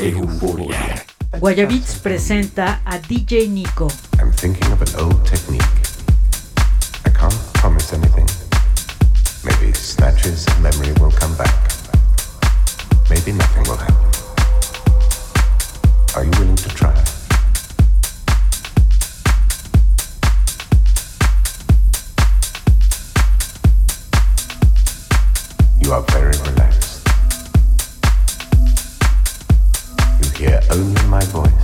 Euforia. Guayabeats presenta a DJ Niko. I'm thinking of an old technique. I can't promise anything. Maybe snatches of memory will come back. Maybe nothing will happen. Are you willing to try? You are very relaxed. my voice.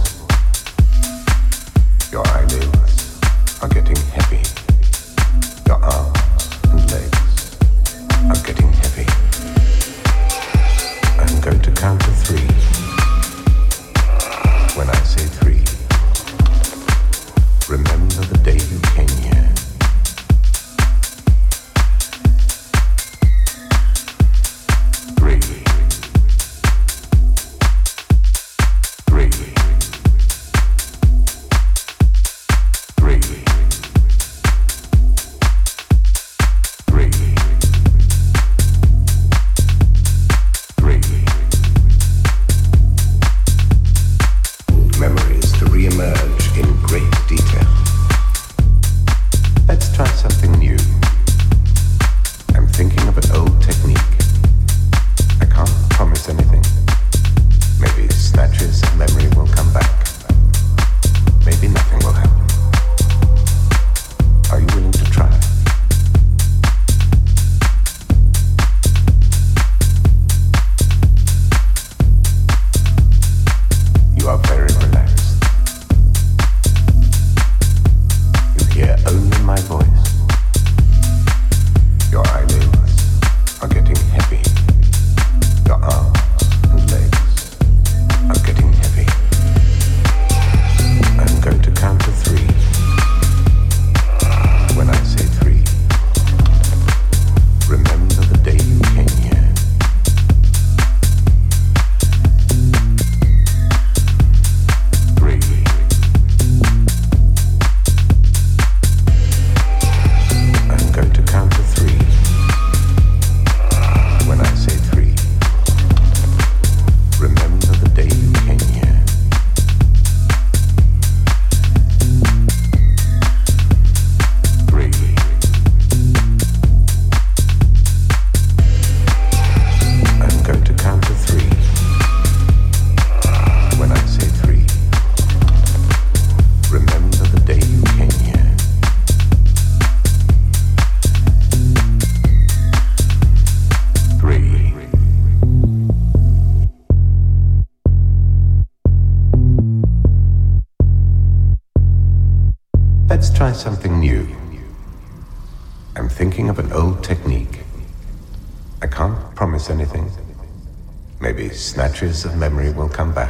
statues of memory will come back.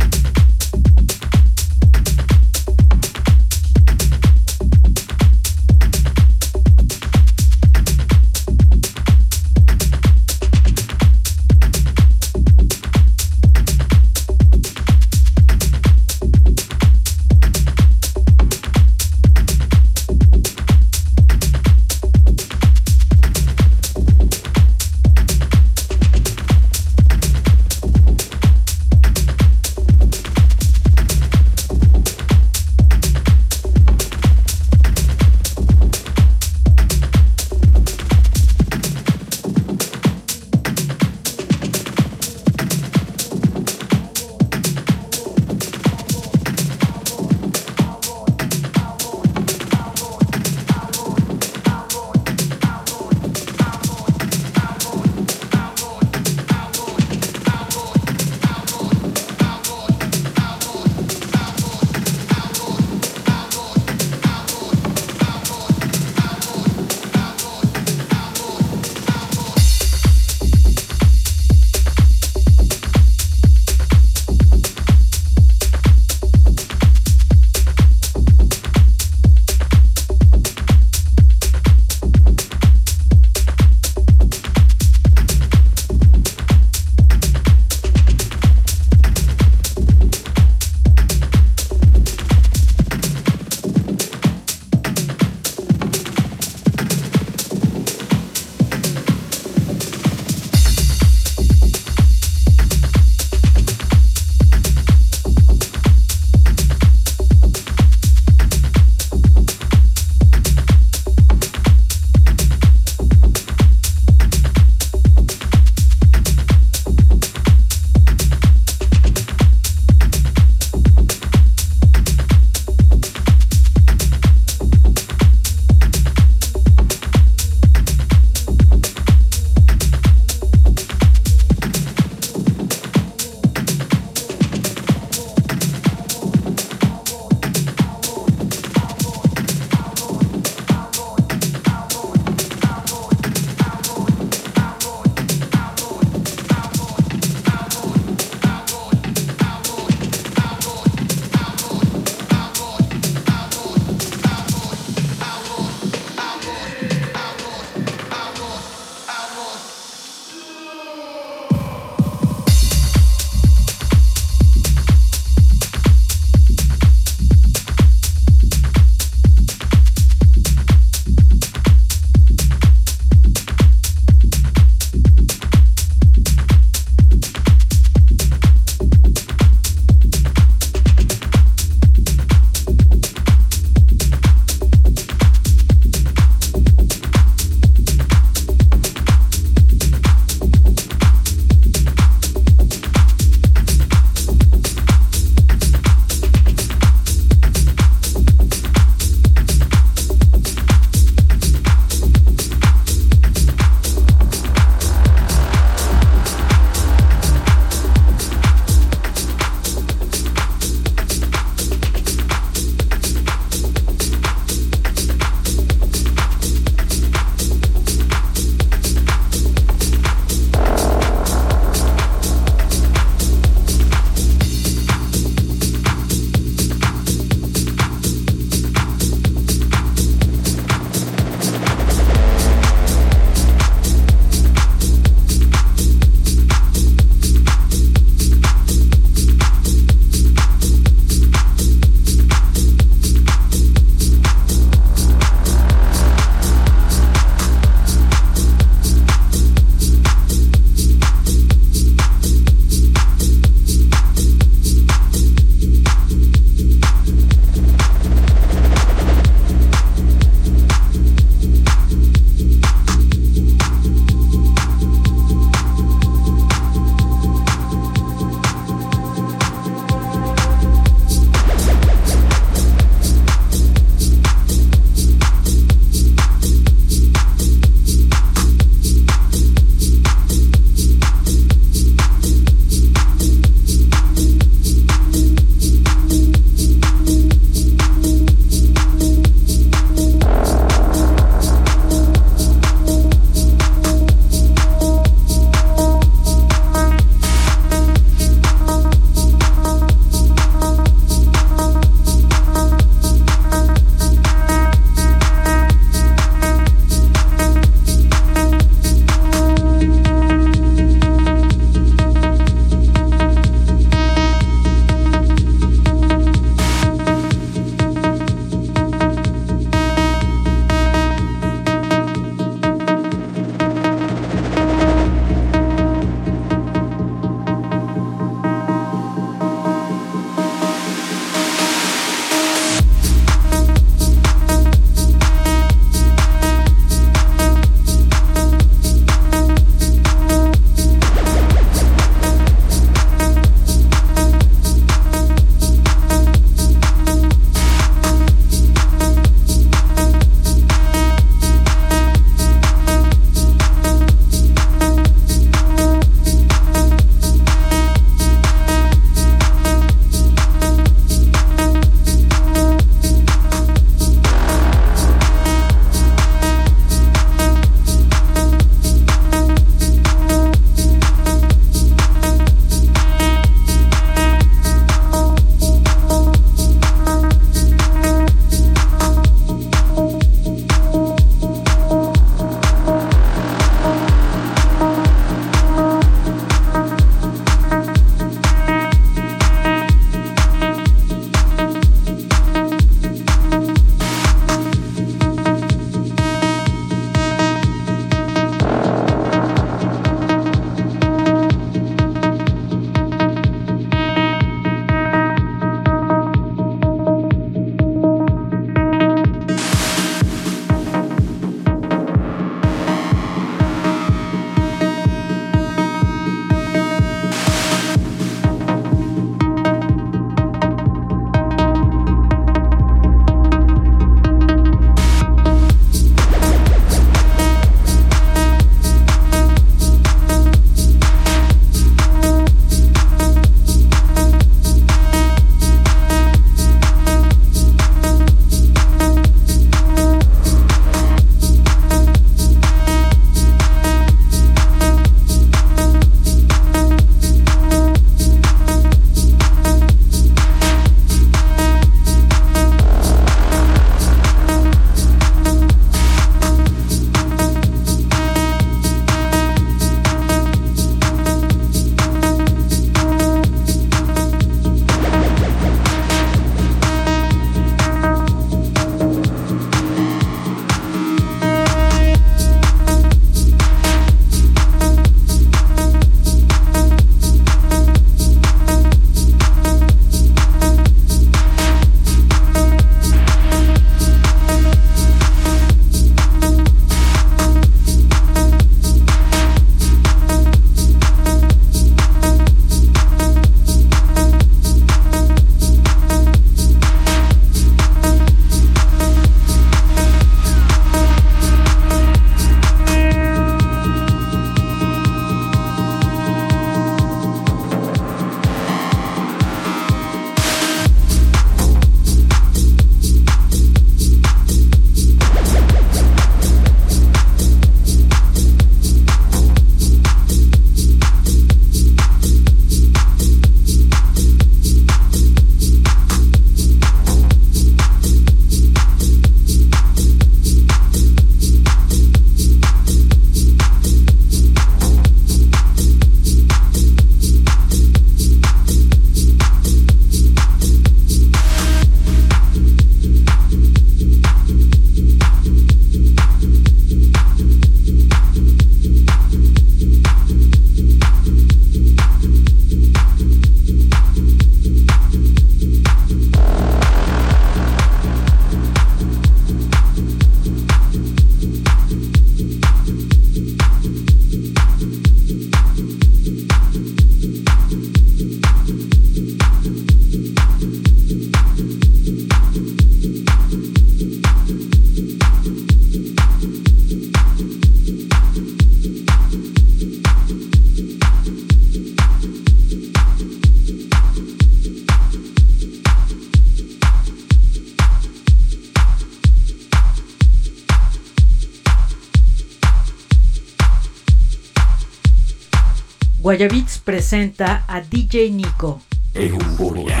Guayabits presenta a DJ Nico. Euforia.